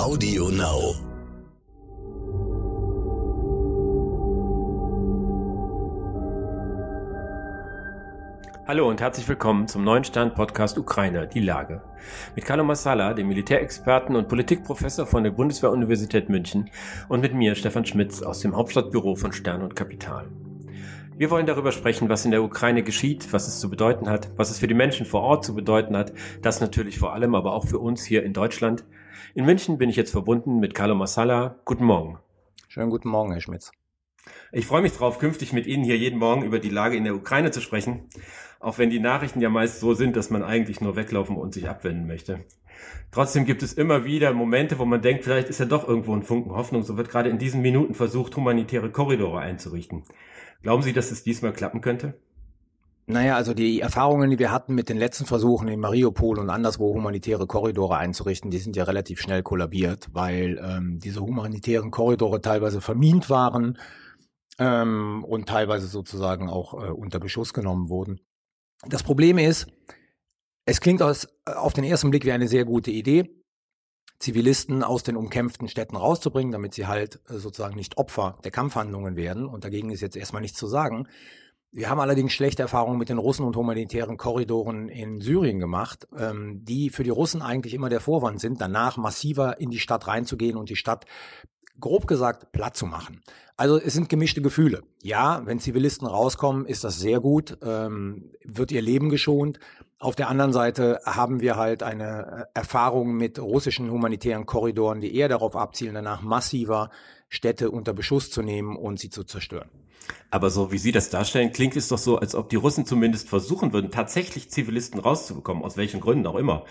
Audio Now. Hallo und herzlich willkommen zum neuen Stern-Podcast Ukraine, die Lage. Mit Carlo Massala, dem Militärexperten und Politikprofessor von der Bundeswehr-Universität München und mit mir, Stefan Schmitz, aus dem Hauptstadtbüro von Stern und Kapital. Wir wollen darüber sprechen, was in der Ukraine geschieht, was es zu bedeuten hat, was es für die Menschen vor Ort zu bedeuten hat, das natürlich vor allem, aber auch für uns hier in Deutschland. In München bin ich jetzt verbunden mit Carlo Massala. Guten Morgen. Schönen guten Morgen, Herr Schmitz. Ich freue mich darauf, künftig mit Ihnen hier jeden Morgen über die Lage in der Ukraine zu sprechen, auch wenn die Nachrichten ja meist so sind, dass man eigentlich nur weglaufen und sich abwenden möchte. Trotzdem gibt es immer wieder Momente, wo man denkt, vielleicht ist ja doch irgendwo ein Funken Hoffnung. So wird gerade in diesen Minuten versucht, humanitäre Korridore einzurichten. Glauben Sie, dass es diesmal klappen könnte? Naja, also die Erfahrungen, die wir hatten mit den letzten Versuchen in Mariupol und anderswo humanitäre Korridore einzurichten, die sind ja relativ schnell kollabiert, weil ähm, diese humanitären Korridore teilweise vermint waren ähm, und teilweise sozusagen auch äh, unter Beschuss genommen wurden. Das Problem ist, es klingt aus, auf den ersten Blick wie eine sehr gute Idee, Zivilisten aus den umkämpften Städten rauszubringen, damit sie halt äh, sozusagen nicht Opfer der Kampfhandlungen werden. Und dagegen ist jetzt erstmal nichts zu sagen. Wir haben allerdings schlechte Erfahrungen mit den Russen und humanitären Korridoren in Syrien gemacht, ähm, die für die Russen eigentlich immer der Vorwand sind, danach massiver in die Stadt reinzugehen und die Stadt grob gesagt platt zu machen. Also es sind gemischte Gefühle. Ja, wenn Zivilisten rauskommen, ist das sehr gut, ähm, wird ihr Leben geschont. Auf der anderen Seite haben wir halt eine äh, Erfahrung mit russischen humanitären Korridoren, die eher darauf abzielen, danach massiver Städte unter Beschuss zu nehmen und sie zu zerstören. Aber so wie Sie das darstellen, klingt es doch so, als ob die Russen zumindest versuchen würden, tatsächlich Zivilisten rauszubekommen, aus welchen Gründen auch immer.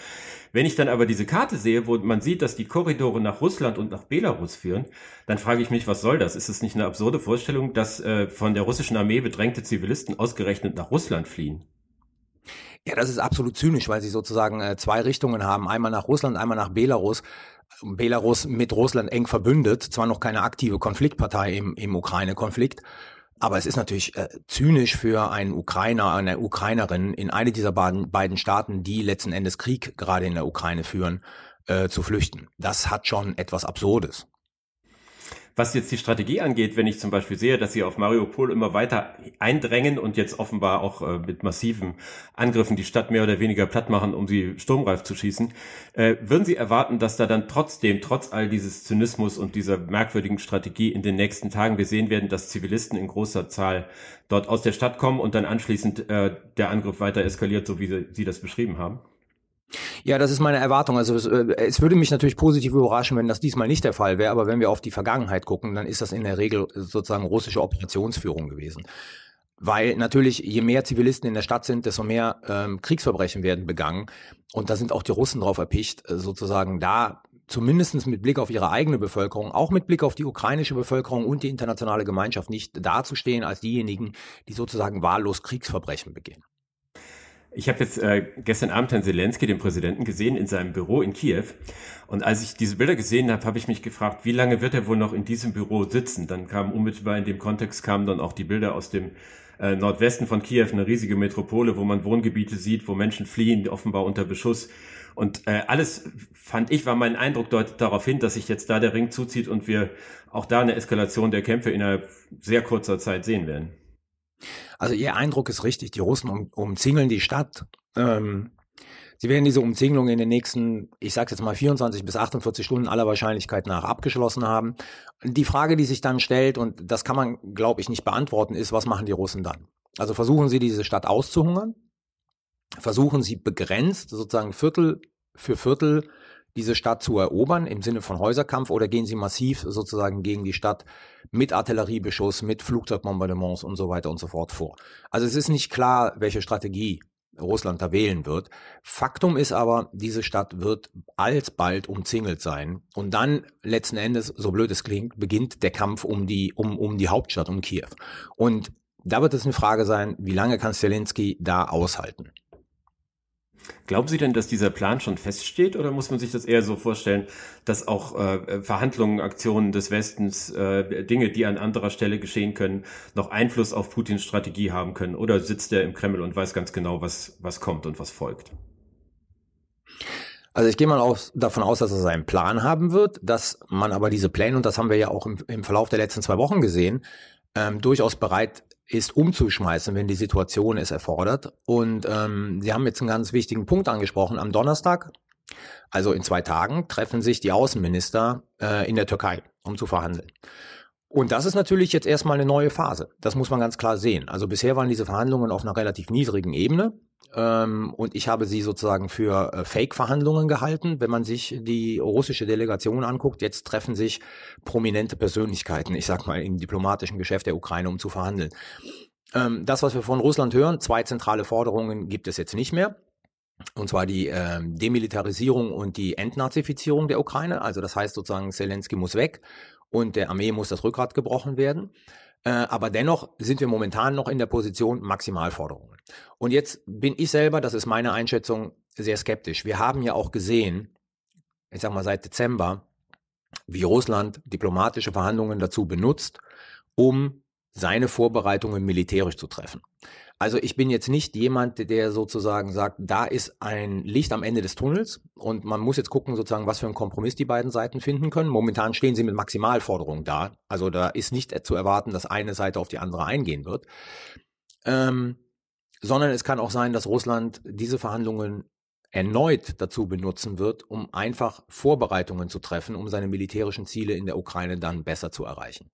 Wenn ich dann aber diese Karte sehe, wo man sieht, dass die Korridore nach Russland und nach Belarus führen, dann frage ich mich, was soll das? Ist es nicht eine absurde Vorstellung, dass äh, von der russischen Armee bedrängte Zivilisten ausgerechnet nach Russland fliehen? Ja, das ist absolut zynisch, weil sie sozusagen äh, zwei Richtungen haben, einmal nach Russland, einmal nach Belarus. Belarus mit Russland eng verbündet, zwar noch keine aktive Konfliktpartei im, im Ukraine-Konflikt, aber es ist natürlich äh, zynisch für einen Ukrainer, eine Ukrainerin in eine dieser beiden, beiden Staaten, die letzten Endes Krieg gerade in der Ukraine führen, äh, zu flüchten. Das hat schon etwas Absurdes. Was jetzt die Strategie angeht, wenn ich zum Beispiel sehe, dass sie auf Mariupol immer weiter eindrängen und jetzt offenbar auch äh, mit massiven Angriffen die Stadt mehr oder weniger platt machen, um sie sturmreif zu schießen, äh, würden Sie erwarten, dass da dann trotzdem, trotz all dieses Zynismus und dieser merkwürdigen Strategie in den nächsten Tagen wir sehen werden, dass Zivilisten in großer Zahl dort aus der Stadt kommen und dann anschließend äh, der Angriff weiter eskaliert, so wie Sie, Sie das beschrieben haben? Ja, das ist meine Erwartung. Also es, äh, es, würde mich natürlich positiv überraschen, wenn das diesmal nicht der Fall wäre. Aber wenn wir auf die Vergangenheit gucken, dann ist das in der Regel sozusagen russische Operationsführung gewesen. Weil natürlich, je mehr Zivilisten in der Stadt sind, desto mehr ähm, Kriegsverbrechen werden begangen. Und da sind auch die Russen drauf erpicht, äh, sozusagen da zumindestens mit Blick auf ihre eigene Bevölkerung, auch mit Blick auf die ukrainische Bevölkerung und die internationale Gemeinschaft nicht dazustehen als diejenigen, die sozusagen wahllos Kriegsverbrechen begehen. Ich habe jetzt äh, gestern Abend Herrn Zelensky, den Präsidenten, gesehen in seinem Büro in Kiew. Und als ich diese Bilder gesehen habe, habe ich mich gefragt, wie lange wird er wohl noch in diesem Büro sitzen? Dann kam unmittelbar in dem Kontext kamen dann auch die Bilder aus dem äh, Nordwesten von Kiew, eine riesige Metropole, wo man Wohngebiete sieht, wo Menschen fliehen, offenbar unter Beschuss. Und äh, alles fand ich, war mein Eindruck deutet darauf hin, dass sich jetzt da der Ring zuzieht und wir auch da eine Eskalation der Kämpfe innerhalb sehr kurzer Zeit sehen werden. Also Ihr Eindruck ist richtig, die Russen um, umzingeln die Stadt. Ähm, sie werden diese Umzingelung in den nächsten, ich sage jetzt mal 24 bis 48 Stunden aller Wahrscheinlichkeit nach abgeschlossen haben. Die Frage, die sich dann stellt, und das kann man, glaube ich, nicht beantworten, ist, was machen die Russen dann? Also versuchen sie diese Stadt auszuhungern? Versuchen sie begrenzt, sozusagen Viertel für Viertel, diese Stadt zu erobern im Sinne von Häuserkampf oder gehen sie massiv sozusagen gegen die Stadt mit Artilleriebeschuss, mit Flugzeugbombardements und so weiter und so fort vor? Also es ist nicht klar, welche Strategie Russland da wählen wird. Faktum ist aber, diese Stadt wird alsbald umzingelt sein. Und dann letzten Endes, so blöd es klingt, beginnt der Kampf um die, um, um die Hauptstadt, um Kiew. Und da wird es eine Frage sein, wie lange kann Zelensky da aushalten? Glauben Sie denn, dass dieser Plan schon feststeht oder muss man sich das eher so vorstellen, dass auch äh, Verhandlungen, Aktionen des Westens, äh, Dinge, die an anderer Stelle geschehen können, noch Einfluss auf Putins Strategie haben können? Oder sitzt er im Kreml und weiß ganz genau, was, was kommt und was folgt? Also ich gehe mal aus, davon aus, dass er seinen Plan haben wird, dass man aber diese Pläne, und das haben wir ja auch im, im Verlauf der letzten zwei Wochen gesehen, ähm, durchaus bereit ist, umzuschmeißen, wenn die Situation es erfordert. Und ähm, Sie haben jetzt einen ganz wichtigen Punkt angesprochen. Am Donnerstag, also in zwei Tagen, treffen sich die Außenminister äh, in der Türkei, um zu verhandeln. Und das ist natürlich jetzt erstmal eine neue Phase. Das muss man ganz klar sehen. Also bisher waren diese Verhandlungen auf einer relativ niedrigen Ebene. Ähm, und ich habe sie sozusagen für äh, Fake-Verhandlungen gehalten. Wenn man sich die russische Delegation anguckt, jetzt treffen sich prominente Persönlichkeiten, ich sag mal, im diplomatischen Geschäft der Ukraine, um zu verhandeln. Ähm, das, was wir von Russland hören, zwei zentrale Forderungen gibt es jetzt nicht mehr. Und zwar die äh, Demilitarisierung und die Entnazifizierung der Ukraine. Also das heißt sozusagen, Zelensky muss weg und der Armee muss das Rückgrat gebrochen werden. Äh, aber dennoch sind wir momentan noch in der Position Maximalforderungen. Und jetzt bin ich selber, das ist meine Einschätzung, sehr skeptisch. Wir haben ja auch gesehen, ich sag mal seit Dezember, wie Russland diplomatische Verhandlungen dazu benutzt, um seine Vorbereitungen militärisch zu treffen. Also ich bin jetzt nicht jemand, der sozusagen sagt, da ist ein Licht am Ende des Tunnels und man muss jetzt gucken, sozusagen, was für einen Kompromiss die beiden Seiten finden können. Momentan stehen sie mit Maximalforderungen da. Also da ist nicht zu erwarten, dass eine Seite auf die andere eingehen wird. Ähm, sondern es kann auch sein, dass Russland diese Verhandlungen erneut dazu benutzen wird, um einfach Vorbereitungen zu treffen, um seine militärischen Ziele in der Ukraine dann besser zu erreichen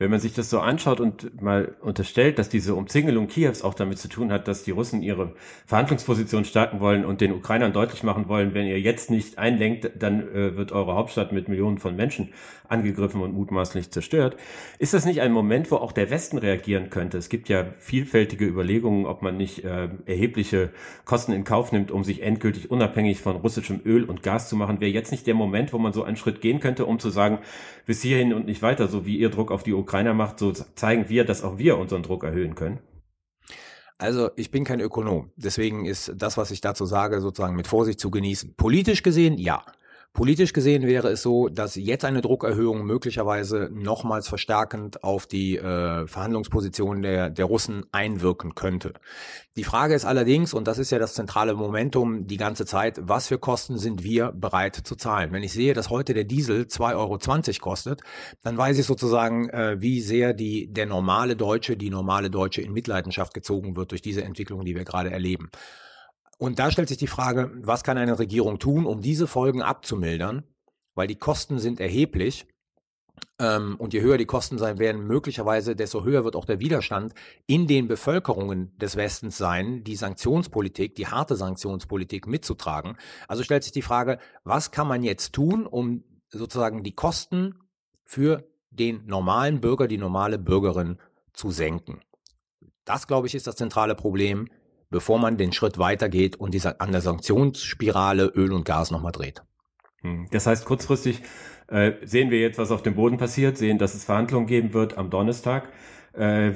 wenn man sich das so anschaut und mal unterstellt, dass diese Umzingelung Kiews auch damit zu tun hat, dass die Russen ihre Verhandlungsposition stärken wollen und den Ukrainern deutlich machen wollen, wenn ihr jetzt nicht einlenkt, dann äh, wird eure Hauptstadt mit Millionen von Menschen angegriffen und mutmaßlich zerstört. Ist das nicht ein Moment, wo auch der Westen reagieren könnte? Es gibt ja vielfältige Überlegungen, ob man nicht äh, erhebliche Kosten in Kauf nimmt, um sich endgültig unabhängig von russischem Öl und Gas zu machen. Wäre jetzt nicht der Moment, wo man so einen Schritt gehen könnte, um zu sagen, bis hierhin und nicht weiter, so wie ihr Druck auf die Ukrainer macht, so zeigen wir, dass auch wir unseren Druck erhöhen können? Also ich bin kein Ökonom, deswegen ist das, was ich dazu sage, sozusagen mit Vorsicht zu genießen. Politisch gesehen, ja. Politisch gesehen wäre es so, dass jetzt eine Druckerhöhung möglicherweise nochmals verstärkend auf die äh, Verhandlungsposition der, der Russen einwirken könnte. Die Frage ist allerdings, und das ist ja das zentrale Momentum die ganze Zeit, was für Kosten sind wir bereit zu zahlen? Wenn ich sehe, dass heute der Diesel 2,20 Euro kostet, dann weiß ich sozusagen, äh, wie sehr die, der normale Deutsche, die normale Deutsche in Mitleidenschaft gezogen wird durch diese Entwicklung, die wir gerade erleben. Und da stellt sich die Frage, was kann eine Regierung tun, um diese Folgen abzumildern? Weil die Kosten sind erheblich. Ähm, und je höher die Kosten sein werden, möglicherweise, desto höher wird auch der Widerstand in den Bevölkerungen des Westens sein, die Sanktionspolitik, die harte Sanktionspolitik mitzutragen. Also stellt sich die Frage, was kann man jetzt tun, um sozusagen die Kosten für den normalen Bürger, die normale Bürgerin zu senken? Das, glaube ich, ist das zentrale Problem bevor man den Schritt weitergeht und diese, an der Sanktionsspirale Öl und Gas nochmal dreht. Hm. Das heißt, kurzfristig äh, sehen wir jetzt, was auf dem Boden passiert, sehen, dass es Verhandlungen geben wird am Donnerstag. Äh,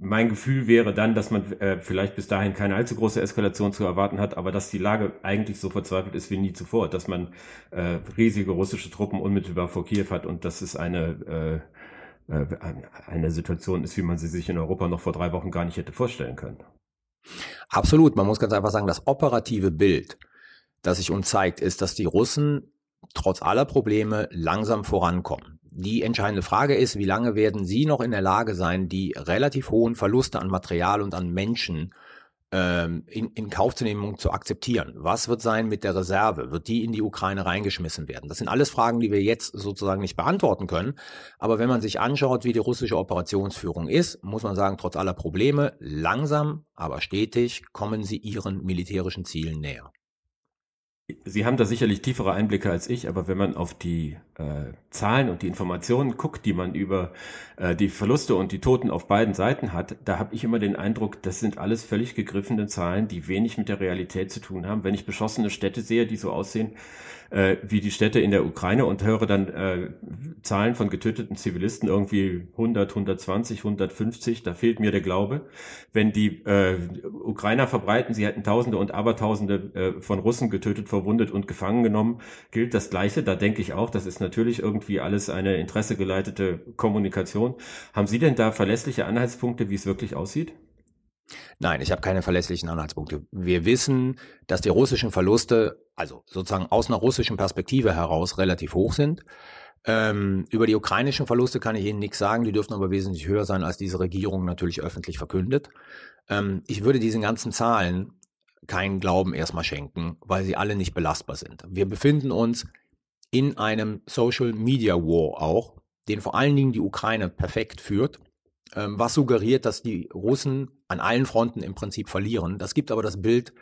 mein Gefühl wäre dann, dass man äh, vielleicht bis dahin keine allzu große Eskalation zu erwarten hat, aber dass die Lage eigentlich so verzweifelt ist wie nie zuvor, dass man äh, riesige russische Truppen unmittelbar vor Kiew hat und dass es eine, äh, äh, eine Situation ist, wie man sie sich in Europa noch vor drei Wochen gar nicht hätte vorstellen können. Absolut. Man muss ganz einfach sagen, das operative Bild, das sich uns zeigt, ist, dass die Russen trotz aller Probleme langsam vorankommen. Die entscheidende Frage ist, wie lange werden sie noch in der Lage sein, die relativ hohen Verluste an Material und an Menschen ähm, in, in Kauf zu nehmen und zu akzeptieren. Was wird sein mit der Reserve? Wird die in die Ukraine reingeschmissen werden? Das sind alles Fragen, die wir jetzt sozusagen nicht beantworten können. Aber wenn man sich anschaut, wie die russische Operationsführung ist, muss man sagen, trotz aller Probleme, langsam, aber stetig kommen sie ihren militärischen Zielen näher. Sie haben da sicherlich tiefere Einblicke als ich, aber wenn man auf die äh, Zahlen und die Informationen guckt, die man über äh, die Verluste und die Toten auf beiden Seiten hat, da habe ich immer den Eindruck, das sind alles völlig gegriffene Zahlen, die wenig mit der Realität zu tun haben. Wenn ich beschossene Städte sehe, die so aussehen, äh, wie die Städte in der Ukraine und höre dann äh, Zahlen von getöteten Zivilisten, irgendwie 100, 120, 150, da fehlt mir der Glaube. Wenn die äh, Ukrainer verbreiten, sie hätten Tausende und Abertausende äh, von Russen getötet, verwundet und gefangen genommen, gilt das Gleiche. Da denke ich auch, das ist natürlich irgendwie alles eine interessegeleitete Kommunikation. Haben Sie denn da verlässliche Anhaltspunkte, wie es wirklich aussieht? Nein, ich habe keine verlässlichen Anhaltspunkte. Wir wissen, dass die russischen Verluste, also sozusagen aus einer russischen Perspektive heraus, relativ hoch sind. Ähm, über die ukrainischen Verluste kann ich Ihnen nichts sagen, die dürften aber wesentlich höher sein, als diese Regierung natürlich öffentlich verkündet. Ähm, ich würde diesen ganzen Zahlen keinen Glauben erstmal schenken, weil sie alle nicht belastbar sind. Wir befinden uns in einem Social Media War auch, den vor allen Dingen die Ukraine perfekt führt, ähm, was suggeriert, dass die Russen an allen Fronten im Prinzip verlieren. Das gibt aber das Bild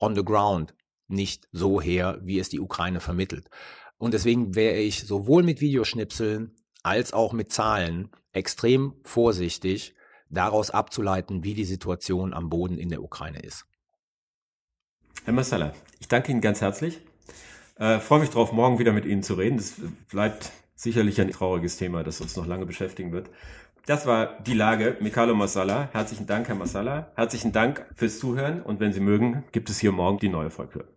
on the ground nicht so her, wie es die Ukraine vermittelt. Und deswegen wäre ich sowohl mit Videoschnipseln als auch mit Zahlen extrem vorsichtig, daraus abzuleiten, wie die Situation am Boden in der Ukraine ist. Herr Massala, ich danke Ihnen ganz herzlich. Äh, freue mich darauf, morgen wieder mit Ihnen zu reden. Das bleibt sicherlich ein trauriges Thema, das uns noch lange beschäftigen wird. Das war die Lage. Mikalo Masala. Herzlichen Dank, Herr Masala. Herzlichen Dank fürs Zuhören. Und wenn Sie mögen, gibt es hier morgen die neue Folge.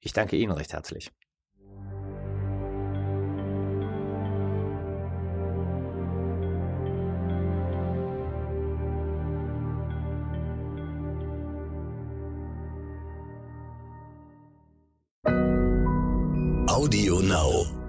Ich danke Ihnen recht herzlich. Now.